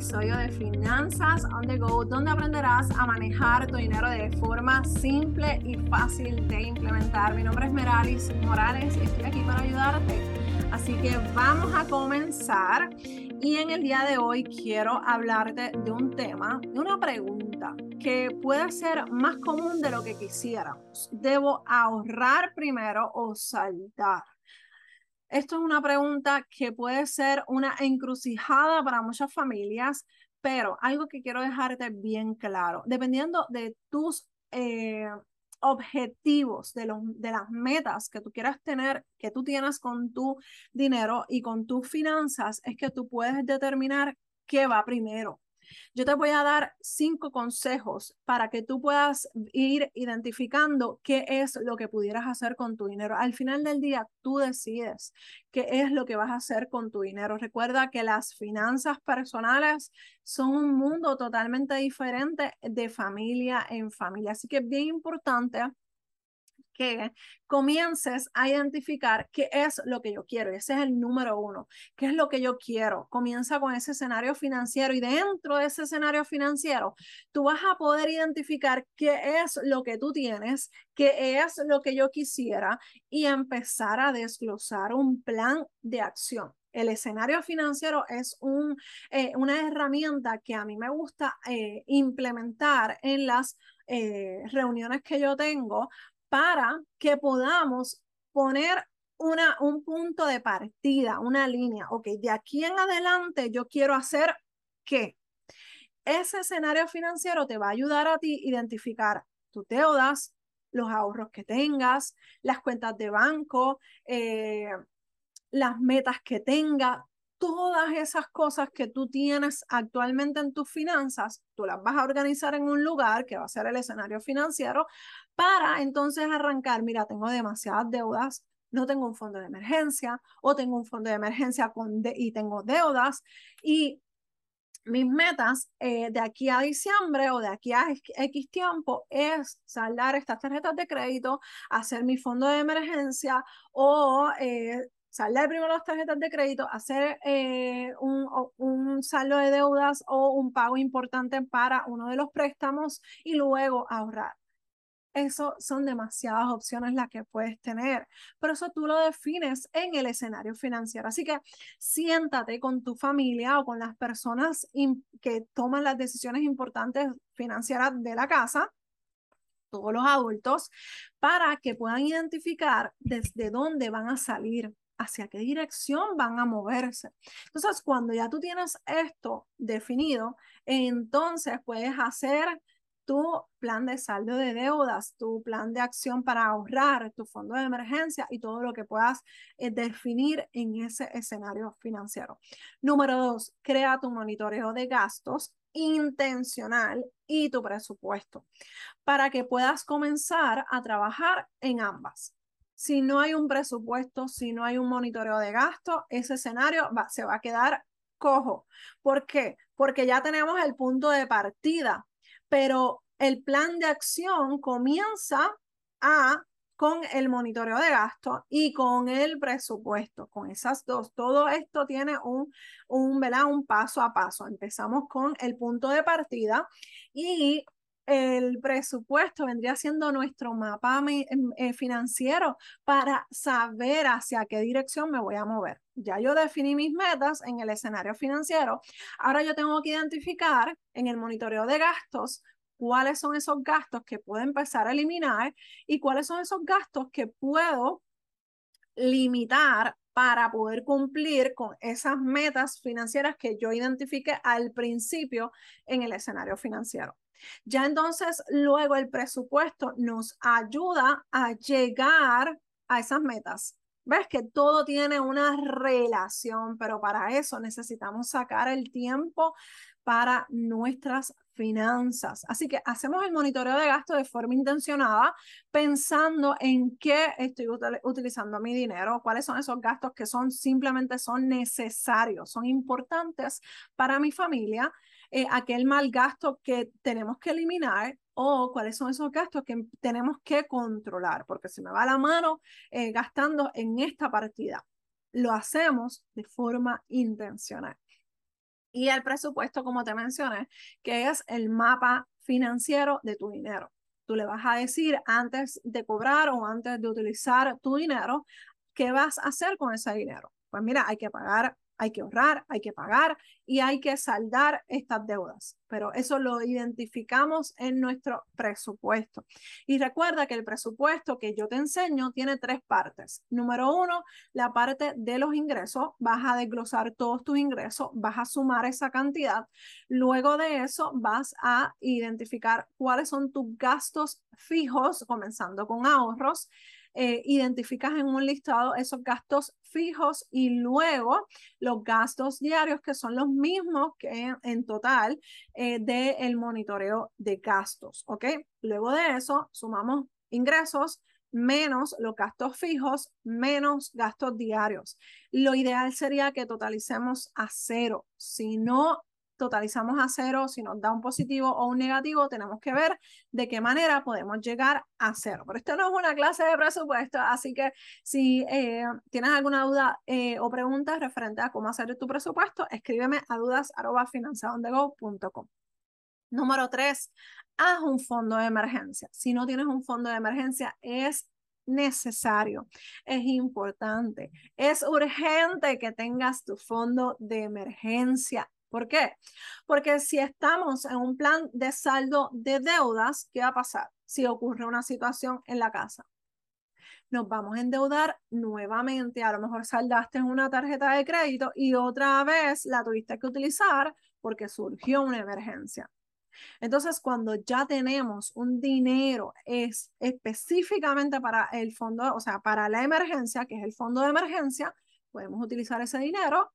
episodio de Finanzas on the Go, donde aprenderás a manejar tu dinero de forma simple y fácil de implementar. Mi nombre es Meralis Morales y estoy aquí para ayudarte. Así que vamos a comenzar. Y en el día de hoy quiero hablarte de un tema, de una pregunta que puede ser más común de lo que quisiéramos. ¿Debo ahorrar primero o saltar? Esto es una pregunta que puede ser una encrucijada para muchas familias, pero algo que quiero dejarte bien claro, dependiendo de tus eh, objetivos, de, de las metas que tú quieras tener, que tú tienes con tu dinero y con tus finanzas, es que tú puedes determinar qué va primero. Yo te voy a dar cinco consejos para que tú puedas ir identificando qué es lo que pudieras hacer con tu dinero. Al final del día, tú decides qué es lo que vas a hacer con tu dinero. Recuerda que las finanzas personales son un mundo totalmente diferente de familia en familia. Así que es bien importante que comiences a identificar qué es lo que yo quiero. Ese es el número uno. ¿Qué es lo que yo quiero? Comienza con ese escenario financiero y dentro de ese escenario financiero, tú vas a poder identificar qué es lo que tú tienes, qué es lo que yo quisiera y empezar a desglosar un plan de acción. El escenario financiero es un, eh, una herramienta que a mí me gusta eh, implementar en las eh, reuniones que yo tengo para que podamos poner una, un punto de partida, una línea. Ok, de aquí en adelante yo quiero hacer qué. Ese escenario financiero te va a ayudar a ti identificar tus deudas, los ahorros que tengas, las cuentas de banco, eh, las metas que tengas, todas esas cosas que tú tienes actualmente en tus finanzas, tú las vas a organizar en un lugar que va a ser el escenario financiero para entonces arrancar, mira, tengo demasiadas deudas, no tengo un fondo de emergencia o tengo un fondo de emergencia con y tengo deudas y mis metas eh, de aquí a diciembre o de aquí a X tiempo es saldar estas tarjetas de crédito, hacer mi fondo de emergencia o eh, saldar primero las tarjetas de crédito, hacer eh, un, un, saldo de deudas o un pago importante para uno de los préstamos y luego ahorrar. Eso son demasiadas opciones las que puedes tener, pero eso tú lo defines en el escenario financiero. Así que siéntate con tu familia o con las personas que toman las decisiones importantes financieras de la casa todos los adultos, para que puedan identificar desde dónde van a salir hacia qué dirección van a moverse. Entonces, cuando ya tú tienes esto definido, entonces puedes hacer tu plan de saldo de deudas, tu plan de acción para ahorrar, tu fondo de emergencia y todo lo que puedas eh, definir en ese escenario financiero. Número dos, crea tu monitoreo de gastos intencional y tu presupuesto para que puedas comenzar a trabajar en ambas si no hay un presupuesto, si no hay un monitoreo de gasto, ese escenario se va a quedar cojo. ¿Por qué? Porque ya tenemos el punto de partida, pero el plan de acción comienza a con el monitoreo de gasto y con el presupuesto, con esas dos. Todo esto tiene un, un, un paso a paso. Empezamos con el punto de partida y el presupuesto vendría siendo nuestro mapa em, eh, financiero para saber hacia qué dirección me voy a mover. Ya yo definí mis metas en el escenario financiero. Ahora yo tengo que identificar en el monitoreo de gastos cuáles son esos gastos que puedo empezar a eliminar y cuáles son esos gastos que puedo limitar para poder cumplir con esas metas financieras que yo identifique al principio en el escenario financiero. Ya entonces, luego el presupuesto nos ayuda a llegar a esas metas. Ves que todo tiene una relación, pero para eso necesitamos sacar el tiempo para nuestras finanzas. Así que hacemos el monitoreo de gasto de forma intencionada, pensando en qué estoy utilizando mi dinero, cuáles son esos gastos que son simplemente son necesarios, son importantes para mi familia eh, aquel mal gasto que tenemos que eliminar o cuáles son esos gastos que tenemos que controlar, porque se me va la mano eh, gastando en esta partida. Lo hacemos de forma intencional. Y el presupuesto, como te mencioné, que es el mapa financiero de tu dinero. Tú le vas a decir antes de cobrar o antes de utilizar tu dinero, ¿qué vas a hacer con ese dinero? Pues mira, hay que pagar hay que ahorrar, hay que pagar y hay que saldar estas deudas. Pero eso lo identificamos en nuestro presupuesto. Y recuerda que el presupuesto que yo te enseño tiene tres partes. Número uno, la parte de los ingresos. Vas a desglosar todos tus ingresos, vas a sumar esa cantidad. Luego de eso, vas a identificar cuáles son tus gastos fijos, comenzando con ahorros. Eh, identificas en un listado esos gastos fijos y luego los gastos diarios que son los mismos que en, total eh, del monitoreo de gastos, ¿ok? Luego de eso sumamos ingresos menos los gastos fijos, menos gastos diarios. Lo ideal sería que totalicemos a cero. Si no totalizamos a cero, si nos da un positivo o un negativo, tenemos que ver de qué manera podemos llegar a cero. Pero esto no es una clase de presupuesto, así que si eh, tienes alguna duda eh, o pregunta referente a cómo hacer tu presupuesto, escríbeme a dudas.finanzaondego.com. Número tres, haz un fondo de emergencia. Si no tienes un fondo de emergencia, es necesario, es importante, es urgente que tengas tu fondo de emergencia ¿Por qué? Porque si estamos en un plan de saldo de deudas, ¿qué va a pasar si ocurre una situación en la casa? Nos vamos a endeudar nuevamente, a lo mejor saldaste una tarjeta de crédito y otra vez la tuviste que utilizar porque surgió una emergencia. Entonces, cuando ya tenemos un dinero es específicamente para el fondo, o sea, para la emergencia, que es el fondo de emergencia, podemos utilizar ese dinero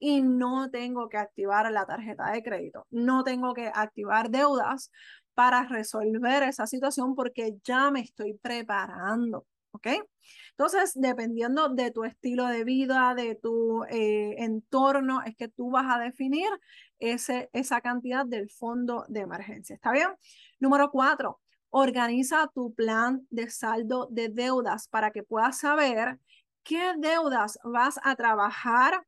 y no tengo que activar la tarjeta de crédito, no tengo que activar deudas para resolver esa situación porque ya me estoy preparando. ¿Ok? Entonces, dependiendo de tu estilo de vida, de tu eh, entorno, es que tú vas a definir ese, esa cantidad del fondo de emergencia. ¿Está bien? Número cuatro, organiza tu plan de saldo de deudas para que puedas saber qué deudas vas a trabajar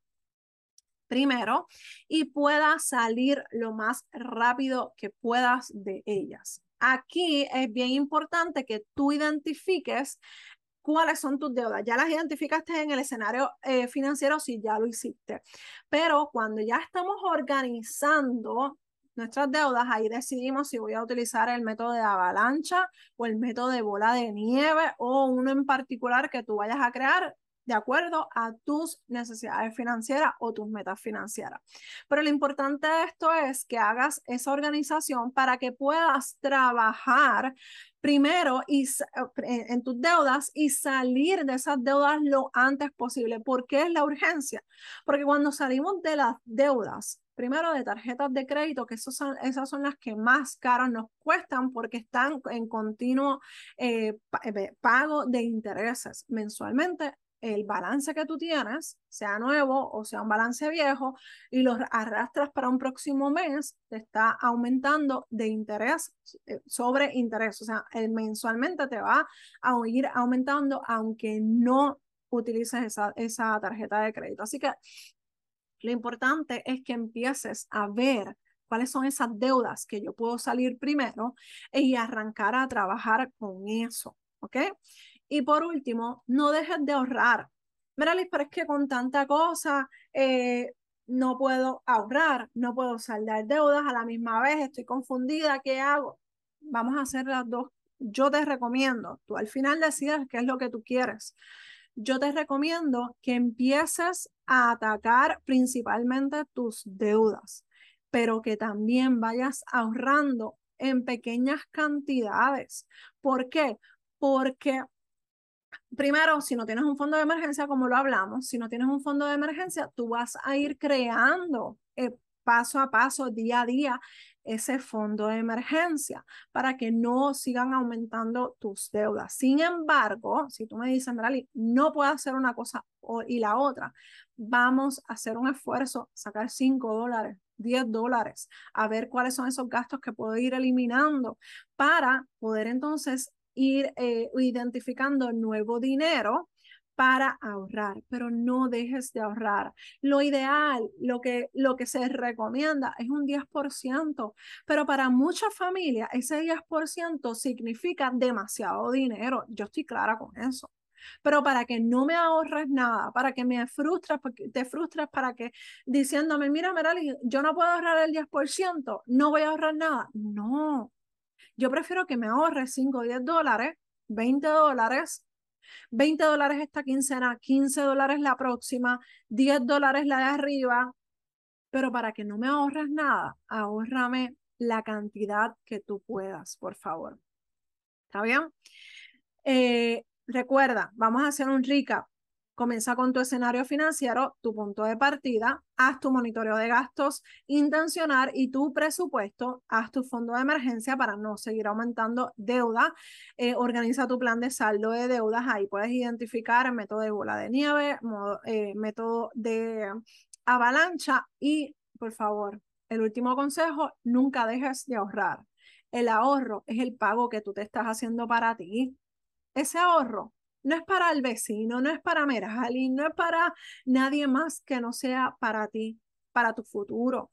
primero y puedas salir lo más rápido que puedas de ellas. Aquí es bien importante que tú identifiques cuáles son tus deudas. Ya las identificaste en el escenario eh, financiero si ya lo hiciste. Pero cuando ya estamos organizando nuestras deudas, ahí decidimos si voy a utilizar el método de avalancha o el método de bola de nieve o uno en particular que tú vayas a crear de acuerdo a tus necesidades financieras o tus metas financieras. Pero lo importante de esto es que hagas esa organización para que puedas trabajar primero y, en tus deudas y salir de esas deudas lo antes posible. ¿Por qué es la urgencia? Porque cuando salimos de las deudas, primero de tarjetas de crédito, que son, esas son las que más caras nos cuestan porque están en continuo eh, eh, pago de intereses mensualmente el balance que tú tienes, sea nuevo o sea un balance viejo, y lo arrastras para un próximo mes, te está aumentando de interés eh, sobre interés. O sea, el mensualmente te va a ir aumentando aunque no utilices esa, esa tarjeta de crédito. Así que lo importante es que empieces a ver cuáles son esas deudas que yo puedo salir primero y arrancar a trabajar con eso. ¿Ok? Y por último, no dejes de ahorrar. Miralis, pero es que con tanta cosa eh, no puedo ahorrar, no puedo saldar deudas a la misma vez, estoy confundida, ¿qué hago? Vamos a hacer las dos. Yo te recomiendo, tú al final decides qué es lo que tú quieres. Yo te recomiendo que empieces a atacar principalmente tus deudas, pero que también vayas ahorrando en pequeñas cantidades. ¿Por qué? Porque primero, si no tienes un fondo de emergencia, como lo hablamos, si no tienes un fondo de emergencia, tú vas a ir creando eh, paso a paso, día a día, ese fondo de emergencia para que no sigan aumentando tus deudas. Sin embargo, si tú me dices, Merali, no puedo hacer una cosa y la otra, vamos a hacer un esfuerzo, sacar 5 dólares, 10 dólares, a ver cuáles son esos gastos que puedo ir eliminando para poder entonces ir eh, identificando nuevo dinero para ahorrar, pero no dejes de ahorrar. Lo ideal, lo que, lo que se recomienda es un 10%, pero para muchas familias ese 10% significa demasiado dinero. Yo estoy clara con eso. Pero para que no me ahorres nada, para que me frustres, te frustres para que diciéndome, mira, Merali, yo no puedo ahorrar el 10%, no voy a ahorrar nada. No, yo prefiero que me ahorres 5 o 10 dólares, 20 dólares 20 dólares esta quincena, 15 dólares la próxima, 10 dólares la de arriba, pero para que no me ahorres nada, ahórrame la cantidad que tú puedas, por favor. ¿Está bien? Eh, recuerda, vamos a hacer un recap. Comienza con tu escenario financiero, tu punto de partida, haz tu monitoreo de gastos intencional y tu presupuesto, haz tu fondo de emergencia para no seguir aumentando deuda, eh, organiza tu plan de saldo de deudas, ahí puedes identificar el método de bola de nieve, eh, método de avalancha y, por favor, el último consejo, nunca dejes de ahorrar. El ahorro es el pago que tú te estás haciendo para ti. Ese ahorro no es para el vecino, no es para Merali, no es para nadie más que no sea para ti, para tu futuro,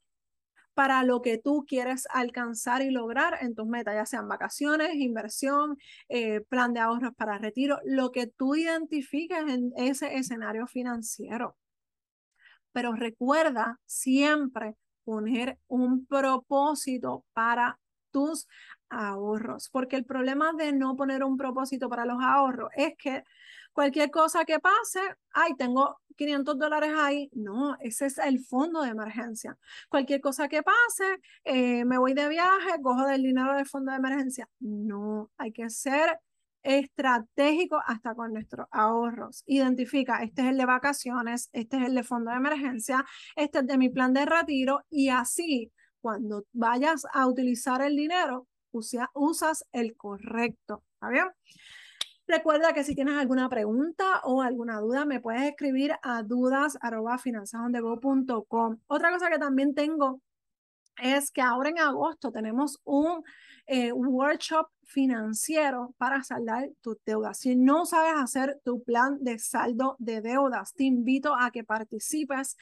para lo que tú quieres alcanzar y lograr en tus metas, ya sean vacaciones, inversión, eh, plan de ahorros para retiro, lo que tú identifiques en ese escenario financiero. Pero recuerda siempre poner un propósito para tus ahorros, porque el problema de no poner un propósito para los ahorros es que cualquier cosa que pase, ay, tengo 500 dólares ahí. No, ese es el fondo de emergencia. Cualquier cosa que pase, eh, me voy de viaje, cojo del dinero del fondo de emergencia. No, hay que ser estratégico hasta con nuestros ahorros. Identifica, este es el de vacaciones, este es el de fondo de emergencia, este es de mi plan de retiro y así cuando vayas a utilizar el dinero, usas el correcto. ¿Está bien? Recuerda que si tienes alguna pregunta o alguna duda, me puedes escribir a dudas.finanzasondego.com. Otra cosa que también tengo es que ahora en agosto tenemos un eh, workshop financiero para saldar tus deudas. Si no sabes hacer tu plan de saldo de deudas, te invito a que participes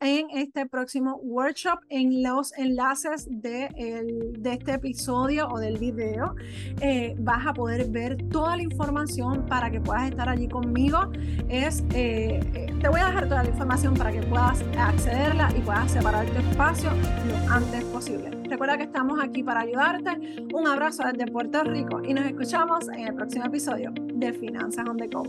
en este próximo workshop en los enlaces de, de este episodio o del video. Eh, vas a poder ver toda la información para que puedas estar allí conmigo. Es, eh, eh, te voy a dejar toda la información para que puedas accederla y puedas separar tu espacio lo antes posible. Recuerda que estamos aquí para ayudarte. Un abrazo desde Puerto Rico y nos escuchamos en el próximo episodio de Finanzas on the Go.